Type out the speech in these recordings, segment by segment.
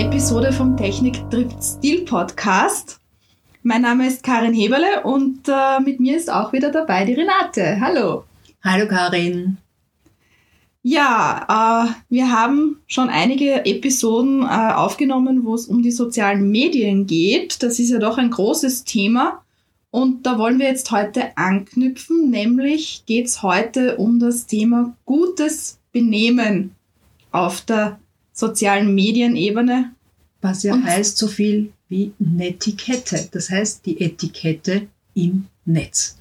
Episode vom Technik trifft Stil Podcast. Mein Name ist Karin Heberle und äh, mit mir ist auch wieder dabei die Renate. Hallo. Hallo Karin. Ja, äh, wir haben schon einige Episoden äh, aufgenommen, wo es um die sozialen Medien geht. Das ist ja doch ein großes Thema. Und da wollen wir jetzt heute anknüpfen, nämlich geht es heute um das Thema gutes Benehmen auf der sozialen Medienebene. Was ja Und heißt so viel wie Netiquette. Das heißt die Etikette im Netz.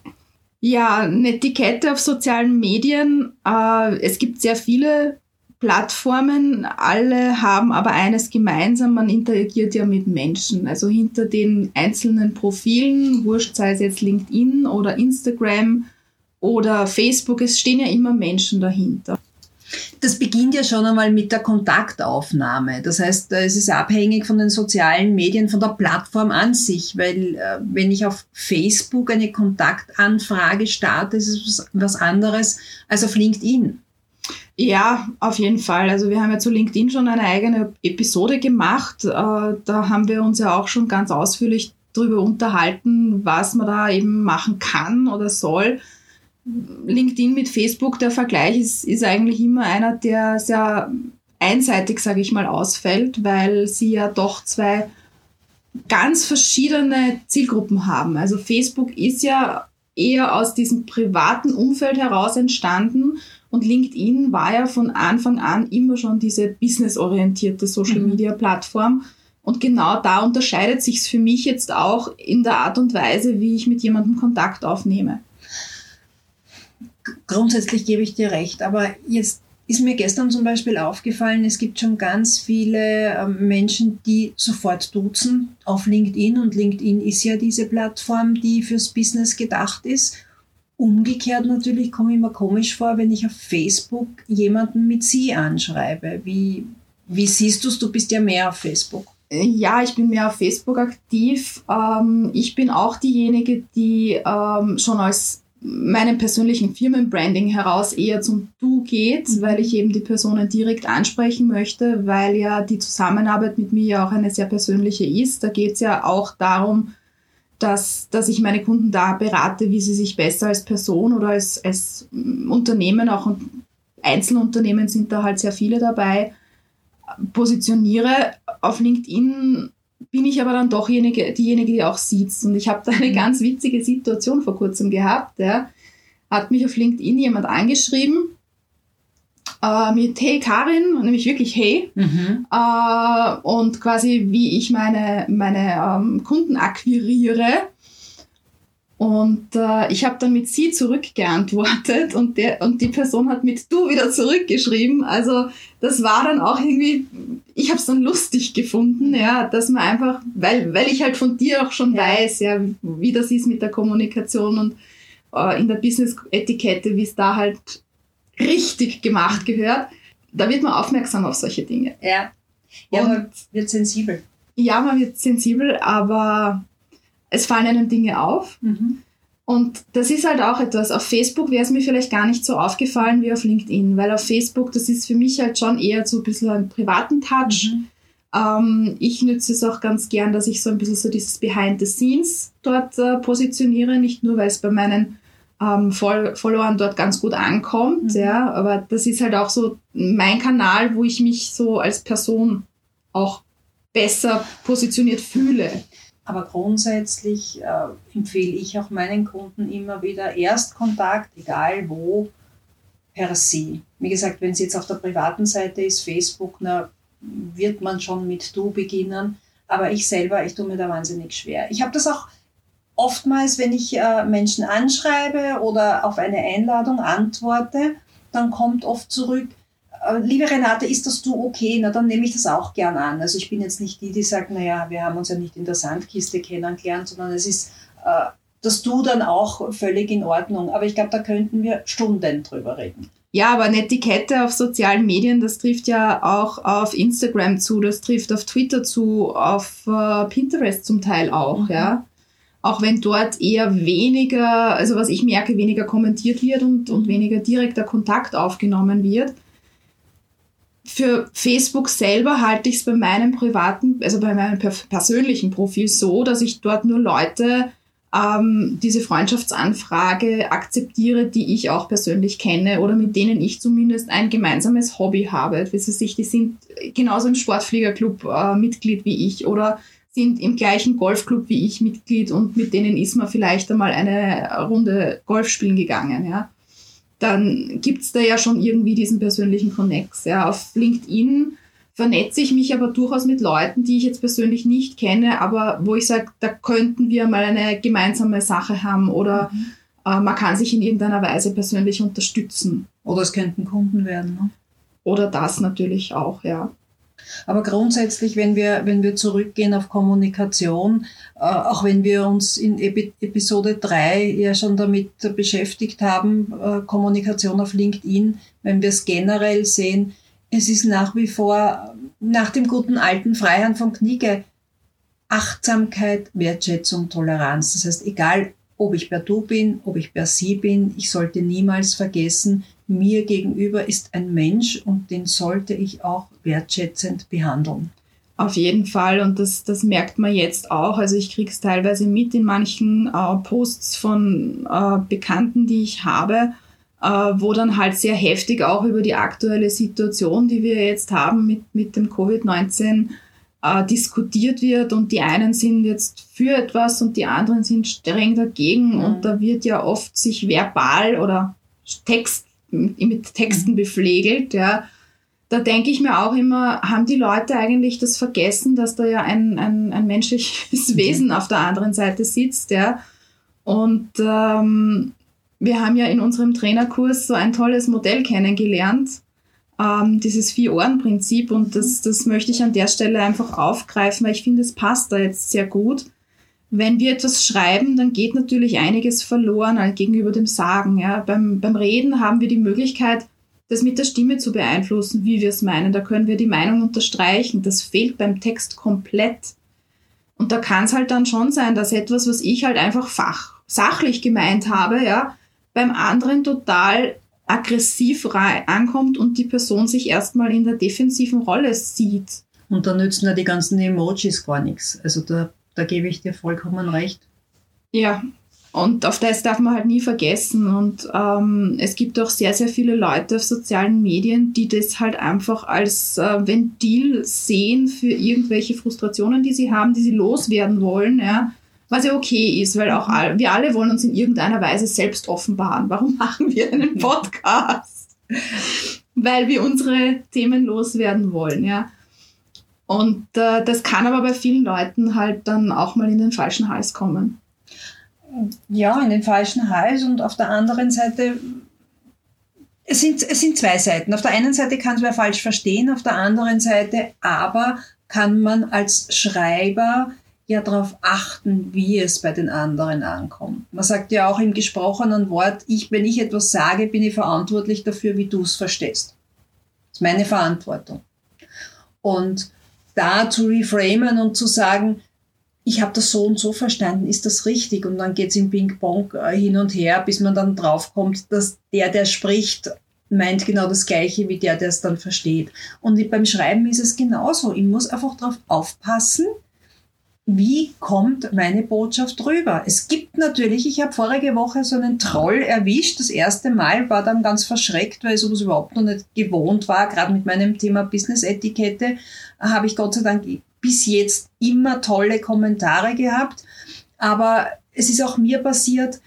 Ja, Netiquette auf sozialen Medien. Äh, es gibt sehr viele Plattformen, alle haben aber eines gemeinsam, man interagiert ja mit Menschen. Also hinter den einzelnen Profilen, wurscht sei es jetzt LinkedIn oder Instagram oder Facebook, es stehen ja immer Menschen dahinter. Das beginnt ja schon einmal mit der Kontaktaufnahme. Das heißt, es ist abhängig von den sozialen Medien, von der Plattform an sich, weil äh, wenn ich auf Facebook eine Kontaktanfrage starte, ist es was anderes als auf LinkedIn. Ja, auf jeden Fall. Also wir haben ja zu LinkedIn schon eine eigene Episode gemacht. Äh, da haben wir uns ja auch schon ganz ausführlich darüber unterhalten, was man da eben machen kann oder soll. LinkedIn mit Facebook, der Vergleich ist, ist eigentlich immer einer, der sehr einseitig, sage ich mal, ausfällt, weil sie ja doch zwei ganz verschiedene Zielgruppen haben. Also Facebook ist ja eher aus diesem privaten Umfeld heraus entstanden und LinkedIn war ja von Anfang an immer schon diese businessorientierte Social-Media-Plattform. Mhm. Und genau da unterscheidet sich es für mich jetzt auch in der Art und Weise, wie ich mit jemandem Kontakt aufnehme grundsätzlich gebe ich dir recht, aber jetzt ist mir gestern zum Beispiel aufgefallen, es gibt schon ganz viele ähm, Menschen, die sofort duzen auf LinkedIn und LinkedIn ist ja diese Plattform, die fürs Business gedacht ist. Umgekehrt natürlich komme ich mir komisch vor, wenn ich auf Facebook jemanden mit Sie anschreibe. Wie, wie siehst du es? Du bist ja mehr auf Facebook. Ja, ich bin mehr auf Facebook aktiv. Ähm, ich bin auch diejenige, die ähm, schon als meinem persönlichen Firmenbranding heraus eher zum Du geht, mhm. weil ich eben die Personen direkt ansprechen möchte, weil ja die Zusammenarbeit mit mir ja auch eine sehr persönliche ist. Da geht es ja auch darum, dass, dass ich meine Kunden da berate, wie sie sich besser als Person oder als, als Unternehmen, auch Einzelunternehmen sind da halt sehr viele dabei, positioniere. Auf LinkedIn bin ich aber dann doch diejenige, diejenige die auch sieht. Und ich habe da eine mhm. ganz witzige Situation vor kurzem gehabt. Ja. Hat mich auf LinkedIn jemand angeschrieben äh, mit Hey Karin, nämlich wirklich Hey. Mhm. Äh, und quasi wie ich meine, meine ähm, Kunden akquiriere. Und äh, ich habe dann mit sie zurückgeantwortet und, der, und die Person hat mit du wieder zurückgeschrieben. Also das war dann auch irgendwie, ich habe es dann lustig gefunden, ja, dass man einfach, weil, weil ich halt von dir auch schon ja. weiß, ja, wie das ist mit der Kommunikation und äh, in der Business-Etikette, wie es da halt richtig gemacht gehört, da wird man aufmerksam auf solche Dinge. Ja, ja und, man wird sensibel. Ja, man wird sensibel, aber es fallen einem Dinge auf. Mhm. Und das ist halt auch etwas. Auf Facebook wäre es mir vielleicht gar nicht so aufgefallen wie auf LinkedIn, weil auf Facebook, das ist für mich halt schon eher so ein bisschen einen privaten Touch. Mhm. Ähm, ich nütze es auch ganz gern, dass ich so ein bisschen so dieses Behind the Scenes dort äh, positioniere, nicht nur, weil es bei meinen ähm, Followern dort ganz gut ankommt, mhm. ja, aber das ist halt auch so mein Kanal, wo ich mich so als Person auch besser positioniert fühle. Aber grundsätzlich äh, empfehle ich auch meinen Kunden immer wieder Erstkontakt, egal wo, per se. Wie gesagt, wenn es jetzt auf der privaten Seite ist, Facebook, na, wird man schon mit du beginnen. Aber ich selber, ich tue mir da wahnsinnig schwer. Ich habe das auch oftmals, wenn ich äh, Menschen anschreibe oder auf eine Einladung antworte, dann kommt oft zurück, liebe Renate, ist das du okay? Na, dann nehme ich das auch gern an. Also ich bin jetzt nicht die, die sagt, naja, wir haben uns ja nicht in der Sandkiste kennengelernt, sondern es ist äh, das Du dann auch völlig in Ordnung. Aber ich glaube, da könnten wir Stunden drüber reden. Ja, aber eine Etikette auf sozialen Medien, das trifft ja auch auf Instagram zu, das trifft auf Twitter zu, auf äh, Pinterest zum Teil auch, mhm. ja. Auch wenn dort eher weniger, also was ich merke, weniger kommentiert wird und, und weniger direkter Kontakt aufgenommen wird für Facebook selber halte ich es bei meinem privaten, also bei meinem persönlichen Profil so, dass ich dort nur Leute ähm, diese Freundschaftsanfrage akzeptiere, die ich auch persönlich kenne oder mit denen ich zumindest ein gemeinsames Hobby habe. Das heißt, die sind genauso im Sportfliegerclub äh, Mitglied wie ich oder sind im gleichen Golfclub wie ich Mitglied und mit denen ist man vielleicht einmal eine Runde Golf spielen gegangen. Ja dann gibt's da ja schon irgendwie diesen persönlichen Connex. Ja. Auf LinkedIn vernetze ich mich aber durchaus mit Leuten, die ich jetzt persönlich nicht kenne, aber wo ich sage, da könnten wir mal eine gemeinsame Sache haben oder mhm. äh, man kann sich in irgendeiner Weise persönlich unterstützen. Oder es könnten Kunden werden. Ne? Oder das natürlich auch, ja. Aber grundsätzlich, wenn wir, wenn wir zurückgehen auf Kommunikation, äh, auch wenn wir uns in Epi Episode 3 ja schon damit beschäftigt haben, äh, Kommunikation auf LinkedIn, wenn wir es generell sehen, es ist nach wie vor nach dem guten alten Freihand von Knigge Achtsamkeit, Wertschätzung, Toleranz. Das heißt, egal ob ich per Du bin, ob ich per Sie bin, ich sollte niemals vergessen, mir gegenüber ist ein Mensch und den sollte ich auch wertschätzend behandeln. Auf jeden Fall und das, das merkt man jetzt auch. Also ich kriege es teilweise mit in manchen äh, Posts von äh, Bekannten, die ich habe, äh, wo dann halt sehr heftig auch über die aktuelle Situation, die wir jetzt haben mit, mit dem Covid-19, äh, diskutiert wird und die einen sind jetzt für etwas und die anderen sind streng dagegen mhm. und da wird ja oft sich verbal oder Text mit Texten mhm. bepflegelt, ja. Da denke ich mir auch immer, haben die Leute eigentlich das vergessen, dass da ja ein, ein, ein menschliches mhm. Wesen auf der anderen Seite sitzt, ja. Und ähm, wir haben ja in unserem Trainerkurs so ein tolles Modell kennengelernt, ähm, dieses Vier-Ohren-Prinzip. Und das, das möchte ich an der Stelle einfach aufgreifen, weil ich finde, es passt da jetzt sehr gut. Wenn wir etwas schreiben, dann geht natürlich einiges verloren halt gegenüber dem Sagen. Ja. Beim, beim Reden haben wir die Möglichkeit, das mit der Stimme zu beeinflussen, wie wir es meinen. Da können wir die Meinung unterstreichen. Das fehlt beim Text komplett. Und da kann es halt dann schon sein, dass etwas, was ich halt einfach fach, sachlich gemeint habe, ja, beim anderen total aggressiv ankommt und die Person sich erstmal in der defensiven Rolle sieht. Und da nützen ja die ganzen Emojis gar nichts. Also da da gebe ich dir vollkommen recht. Ja, und auf das darf man halt nie vergessen. Und ähm, es gibt auch sehr, sehr viele Leute auf sozialen Medien, die das halt einfach als äh, Ventil sehen für irgendwelche Frustrationen, die sie haben, die sie loswerden wollen. Ja. Was ja okay ist, weil auch all, wir alle wollen uns in irgendeiner Weise selbst offenbaren. Warum machen wir einen Podcast? weil wir unsere Themen loswerden wollen, ja. Und äh, das kann aber bei vielen Leuten halt dann auch mal in den falschen Hals kommen. Ja, in den falschen Hals und auf der anderen Seite, es sind, es sind zwei Seiten. Auf der einen Seite kann es wer falsch verstehen, auf der anderen Seite aber kann man als Schreiber ja darauf achten, wie es bei den anderen ankommt. Man sagt ja auch im gesprochenen Wort, ich, wenn ich etwas sage, bin ich verantwortlich dafür, wie du es verstehst. Das ist meine Verantwortung. Und da zu reframen und zu sagen, ich habe das so und so verstanden, ist das richtig? Und dann geht's im Ping-Pong äh, hin und her, bis man dann draufkommt, dass der, der spricht, meint genau das Gleiche wie der, der es dann versteht. Und beim Schreiben ist es genauso. Ich muss einfach darauf aufpassen, wie kommt meine Botschaft rüber? Es gibt natürlich, ich habe vorige Woche so einen Troll erwischt. Das erste Mal war dann ganz verschreckt, weil ich sowas überhaupt noch nicht gewohnt war. Gerade mit meinem Thema Business-Etikette habe ich Gott sei Dank bis jetzt immer tolle Kommentare gehabt. Aber es ist auch mir passiert,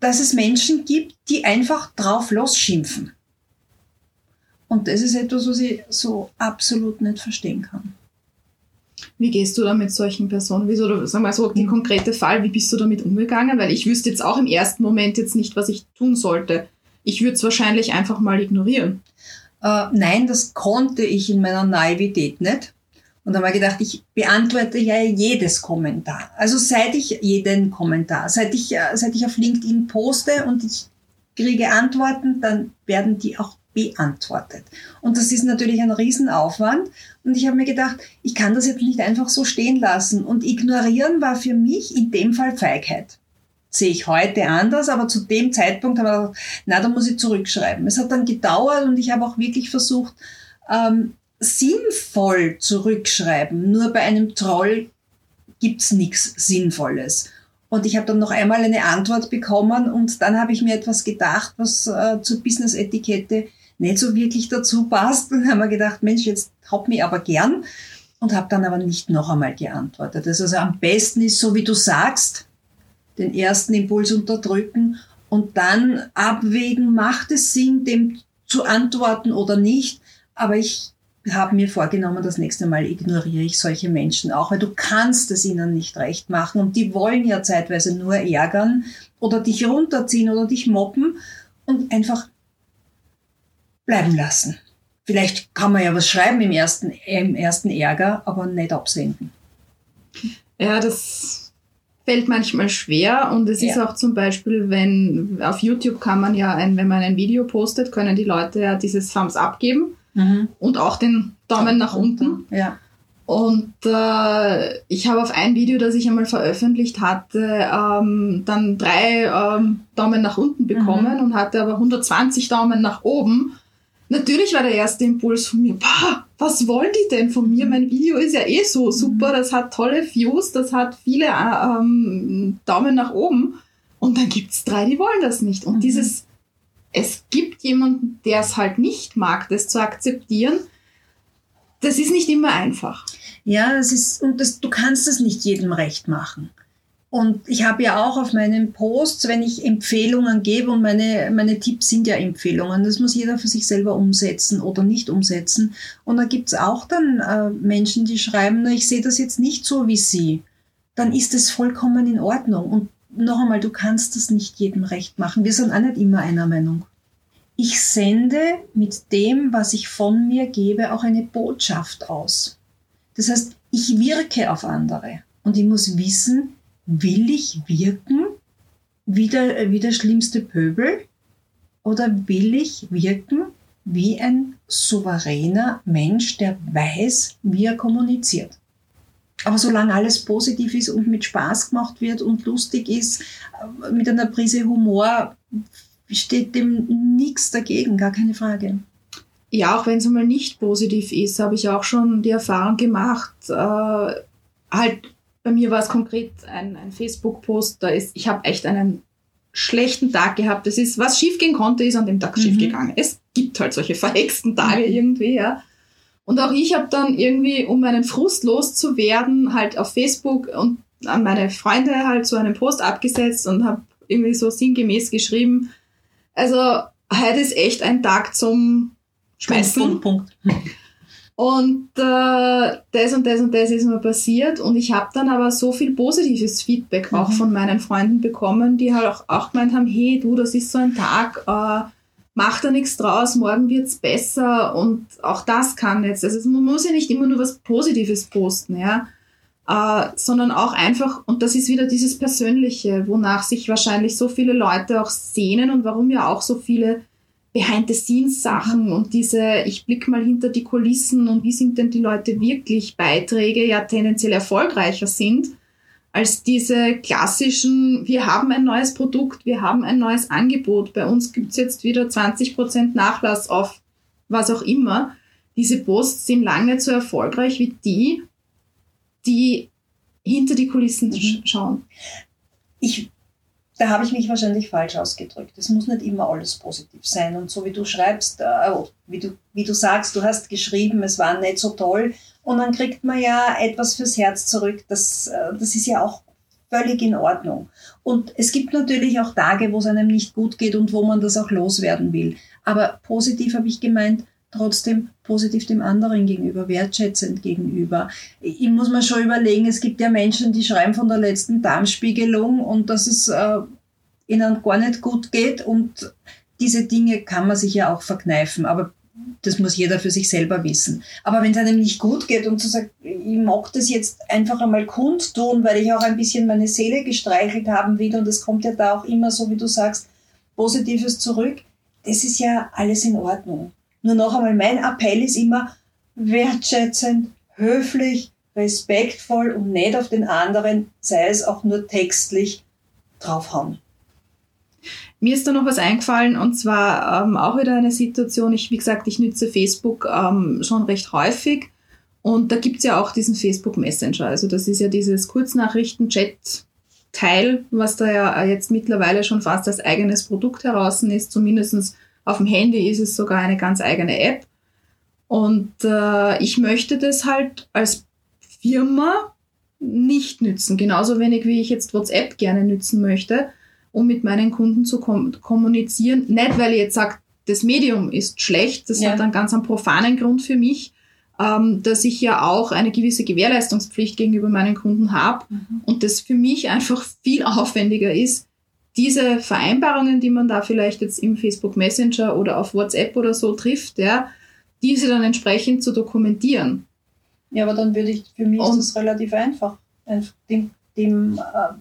dass es Menschen gibt, die einfach drauf losschimpfen. Und das ist etwas, was ich so absolut nicht verstehen kann. Wie gehst du da mit solchen Personen? Wieso, oder sag mal so, die konkrete Fall, wie bist du damit umgegangen? Weil ich wüsste jetzt auch im ersten Moment jetzt nicht, was ich tun sollte. Ich würde es wahrscheinlich einfach mal ignorieren. Äh, nein, das konnte ich in meiner Naivität nicht. Und dann habe ich gedacht, ich beantworte ja jedes Kommentar. Also seit ich jeden Kommentar, seit ich, äh, seit ich auf LinkedIn poste und ich kriege Antworten, dann werden die auch beantwortet. Und das ist natürlich ein Riesenaufwand. Und ich habe mir gedacht, ich kann das jetzt nicht einfach so stehen lassen. Und ignorieren war für mich in dem Fall Feigheit. Sehe ich heute anders, aber zu dem Zeitpunkt habe ich gedacht, na, da muss ich zurückschreiben. Es hat dann gedauert und ich habe auch wirklich versucht, ähm, sinnvoll zurückschreiben. Nur bei einem Troll gibt's nichts Sinnvolles. Und ich habe dann noch einmal eine Antwort bekommen und dann habe ich mir etwas gedacht, was äh, zur Business-Etikette nicht so wirklich dazu passt. Und haben wir gedacht, Mensch, jetzt haupt mich aber gern. Und habe dann aber nicht noch einmal geantwortet. Das also am besten ist, so wie du sagst, den ersten Impuls unterdrücken und dann abwägen, macht es Sinn, dem zu antworten oder nicht. Aber ich habe mir vorgenommen, das nächste Mal ignoriere ich solche Menschen auch, weil du kannst es ihnen nicht recht machen und die wollen ja zeitweise nur ärgern oder dich runterziehen oder dich mobben und einfach bleiben lassen. Vielleicht kann man ja was schreiben im ersten, im ersten Ärger, aber nicht absenden. Ja, das fällt manchmal schwer und es ja. ist auch zum Beispiel, wenn auf YouTube kann man ja, ein, wenn man ein Video postet, können die Leute ja dieses Thumbs up geben mhm. und auch den Daumen nach unten. Ja. Und äh, ich habe auf ein Video, das ich einmal veröffentlicht hatte, ähm, dann drei ähm, Daumen nach unten bekommen mhm. und hatte aber 120 Daumen nach oben. Natürlich war der erste Impuls von mir, boah, was wollen die denn von mir? Mein Video ist ja eh so super, das hat tolle Views, das hat viele äh, ähm, Daumen nach oben. Und dann gibt's drei, die wollen das nicht. Und mhm. dieses, es gibt jemanden, der es halt nicht mag, das zu akzeptieren, das ist nicht immer einfach. Ja, das ist, und das, du kannst es nicht jedem recht machen. Und ich habe ja auch auf meinen Posts, wenn ich Empfehlungen gebe, und meine, meine Tipps sind ja Empfehlungen, das muss jeder für sich selber umsetzen oder nicht umsetzen. Und da gibt es auch dann äh, Menschen, die schreiben, na, ich sehe das jetzt nicht so wie Sie. Dann ist es vollkommen in Ordnung. Und noch einmal, du kannst das nicht jedem recht machen. Wir sind auch nicht immer einer Meinung. Ich sende mit dem, was ich von mir gebe, auch eine Botschaft aus. Das heißt, ich wirke auf andere. Und ich muss wissen, will ich wirken wie der, wie der schlimmste Pöbel oder will ich wirken wie ein souveräner Mensch, der weiß, wie er kommuniziert. Aber solange alles positiv ist und mit Spaß gemacht wird und lustig ist, äh, mit einer Prise Humor, steht dem nichts dagegen, gar keine Frage. Ja, auch wenn es einmal nicht positiv ist, habe ich auch schon die Erfahrung gemacht, äh, halt bei mir war es konkret ein, ein Facebook-Post, da ist, ich habe echt einen schlechten Tag gehabt. Das ist, was schiefgehen konnte, ist an dem Tag mhm. schiefgegangen. Es gibt halt solche verhexten Tage mhm. irgendwie, ja. Und auch ich habe dann irgendwie, um meinen Frust loszuwerden, halt auf Facebook und an meine Freunde halt so einen Post abgesetzt und habe irgendwie so sinngemäß geschrieben. Also heute ist echt ein Tag zum Schmeißen. Punkt, Punkt, Punkt. Und äh, das und das und das ist mir passiert. Und ich habe dann aber so viel positives Feedback auch mhm. von meinen Freunden bekommen, die halt auch, auch gemeint haben, hey du, das ist so ein Tag, äh, mach da nichts draus, morgen wird's besser. Und auch das kann jetzt. Also man muss ja nicht immer nur was Positives posten, ja. Äh, sondern auch einfach, und das ist wieder dieses Persönliche, wonach sich wahrscheinlich so viele Leute auch sehnen und warum ja auch so viele Behind-the-Scenes-Sachen und diese, ich blick mal hinter die Kulissen und wie sind denn die Leute wirklich Beiträge ja tendenziell erfolgreicher sind als diese klassischen, wir haben ein neues Produkt, wir haben ein neues Angebot, bei uns gibt's jetzt wieder 20% Nachlass auf was auch immer. Diese Posts sind lange so erfolgreich wie die, die hinter die Kulissen mhm. schauen. Ich da habe ich mich wahrscheinlich falsch ausgedrückt. Es muss nicht immer alles positiv sein. Und so wie du schreibst, äh, oh, wie, du, wie du sagst, du hast geschrieben, es war nicht so toll. Und dann kriegt man ja etwas fürs Herz zurück. Das, äh, das ist ja auch völlig in Ordnung. Und es gibt natürlich auch Tage, wo es einem nicht gut geht und wo man das auch loswerden will. Aber positiv habe ich gemeint, trotzdem positiv dem anderen gegenüber, wertschätzend gegenüber. Ich muss mir schon überlegen, es gibt ja Menschen, die schreiben von der letzten Darmspiegelung und dass es äh, ihnen gar nicht gut geht und diese Dinge kann man sich ja auch verkneifen, aber das muss jeder für sich selber wissen. Aber wenn es einem nicht gut geht und zu sagen, ich mag das jetzt einfach einmal kundtun, weil ich auch ein bisschen meine Seele gestreichelt haben will und es kommt ja da auch immer so, wie du sagst, Positives zurück, das ist ja alles in Ordnung. Nur noch einmal, mein Appell ist immer wertschätzend, höflich, respektvoll und nicht auf den anderen, sei es auch nur textlich, draufhauen. Mir ist da noch was eingefallen und zwar ähm, auch wieder eine Situation. Ich, wie gesagt, ich nütze Facebook ähm, schon recht häufig und da gibt's ja auch diesen Facebook Messenger. Also das ist ja dieses Kurznachrichten-Chat-Teil, was da ja jetzt mittlerweile schon fast als eigenes Produkt heraus ist. Zumindestens auf dem Handy ist es sogar eine ganz eigene App. Und äh, ich möchte das halt als Firma nicht nützen. Genauso wenig wie ich jetzt WhatsApp gerne nützen möchte, um mit meinen Kunden zu kom kommunizieren. Nicht, weil ich jetzt sage, das Medium ist schlecht, das ja. hat einen ganz einen profanen Grund für mich, ähm, dass ich ja auch eine gewisse Gewährleistungspflicht gegenüber meinen Kunden habe mhm. und das für mich einfach viel aufwendiger ist, diese Vereinbarungen, die man da vielleicht jetzt im Facebook Messenger oder auf WhatsApp oder so trifft, ja, diese dann entsprechend zu dokumentieren. Ja, aber dann würde ich, für mich und, ist das relativ einfach. Dem, dem, äh,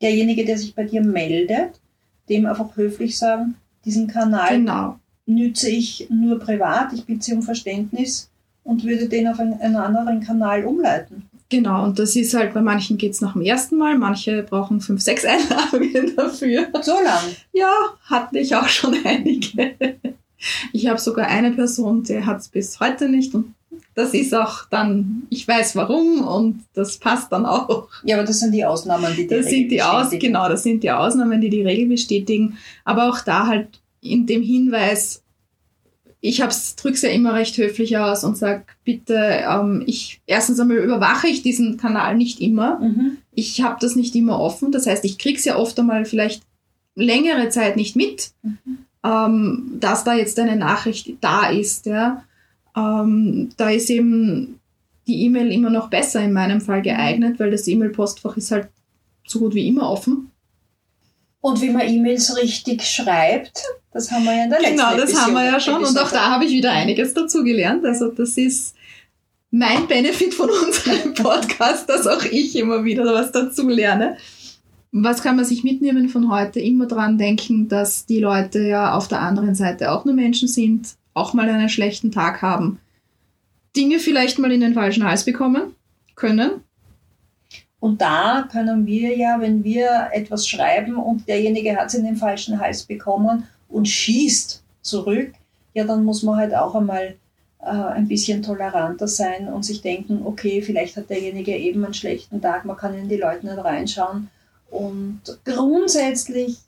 derjenige, der sich bei dir meldet, dem einfach höflich sagen, diesen Kanal genau. nütze ich nur privat, ich bitte um Verständnis und würde den auf einen, einen anderen Kanal umleiten. Genau, und das ist halt, bei manchen geht es nach dem ersten Mal, manche brauchen fünf, sechs Einladungen dafür. So lang? Ja, hatte ich auch schon einige. Ich habe sogar eine Person, die hat es bis heute nicht und das ist auch dann, ich weiß warum und das passt dann auch. Ja, aber das sind die Ausnahmen, die die das Regel sind die Aus, Genau, das sind die Ausnahmen, die die Regel bestätigen. Aber auch da halt in dem Hinweis, ich drücke es ja immer recht höflich aus und sage, bitte, ähm, ich erstens einmal überwache ich diesen Kanal nicht immer. Mhm. Ich habe das nicht immer offen. Das heißt, ich kriege es ja oft einmal vielleicht längere Zeit nicht mit, mhm. ähm, dass da jetzt eine Nachricht da ist. Ja. Ähm, da ist eben die E-Mail immer noch besser in meinem Fall geeignet, weil das E-Mail-Postfach ist halt so gut wie immer offen. Und wie man E-Mails richtig schreibt, das haben wir ja in der genau, letzten Genau, das Episode, haben wir ja schon. Und auch da habe ich wieder einiges dazu gelernt. Also das ist mein Benefit von unserem Podcast, dass auch ich immer wieder was dazu lerne. Was kann man sich mitnehmen von heute? Immer dran denken, dass die Leute ja auf der anderen Seite auch nur Menschen sind auch mal einen schlechten Tag haben, Dinge vielleicht mal in den falschen Hals bekommen können. Und da können wir ja, wenn wir etwas schreiben und derjenige hat es in den falschen Hals bekommen und schießt zurück, ja, dann muss man halt auch einmal äh, ein bisschen toleranter sein und sich denken, okay, vielleicht hat derjenige eben einen schlechten Tag, man kann in die Leute nicht reinschauen. Und grundsätzlich,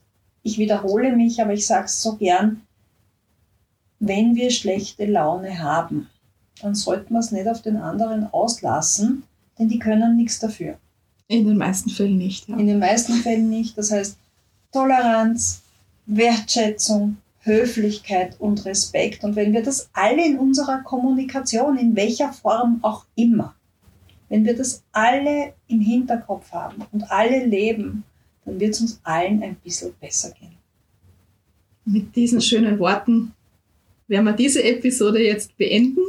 ich wiederhole mich, aber ich sage es so gern, wenn wir schlechte Laune haben, dann sollten wir es nicht auf den anderen auslassen, denn die können nichts dafür. In den meisten Fällen nicht. Ja. In den meisten Fällen nicht. Das heißt, Toleranz, Wertschätzung, Höflichkeit und Respekt. Und wenn wir das alle in unserer Kommunikation, in welcher Form auch immer, wenn wir das alle im Hinterkopf haben und alle leben, dann wird es uns allen ein bisschen besser gehen. Mit diesen schönen Worten werden wir diese Episode jetzt beenden.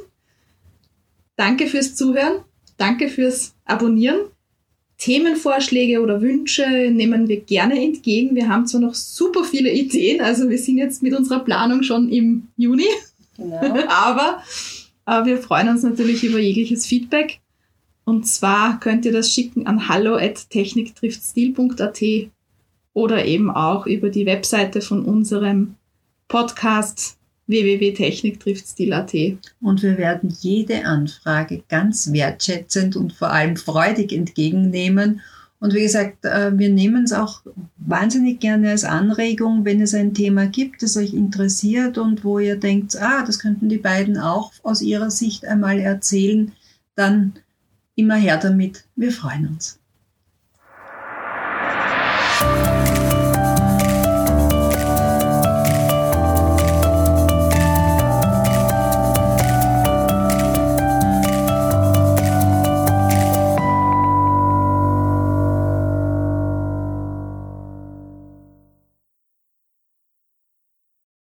Danke fürs Zuhören, danke fürs Abonnieren. Themenvorschläge oder Wünsche nehmen wir gerne entgegen. Wir haben zwar noch super viele Ideen, also wir sind jetzt mit unserer Planung schon im Juni, genau. aber äh, wir freuen uns natürlich über jegliches Feedback. Und zwar könnt ihr das schicken an hallo@techniktriftstil.at oder eben auch über die Webseite von unserem Podcast www.techniktrifftsstil.at. Und wir werden jede Anfrage ganz wertschätzend und vor allem freudig entgegennehmen. Und wie gesagt, äh, wir nehmen es auch wahnsinnig gerne als Anregung, wenn es ein Thema gibt, das euch interessiert und wo ihr denkt, ah, das könnten die beiden auch aus ihrer Sicht einmal erzählen, dann immer her damit. Wir freuen uns.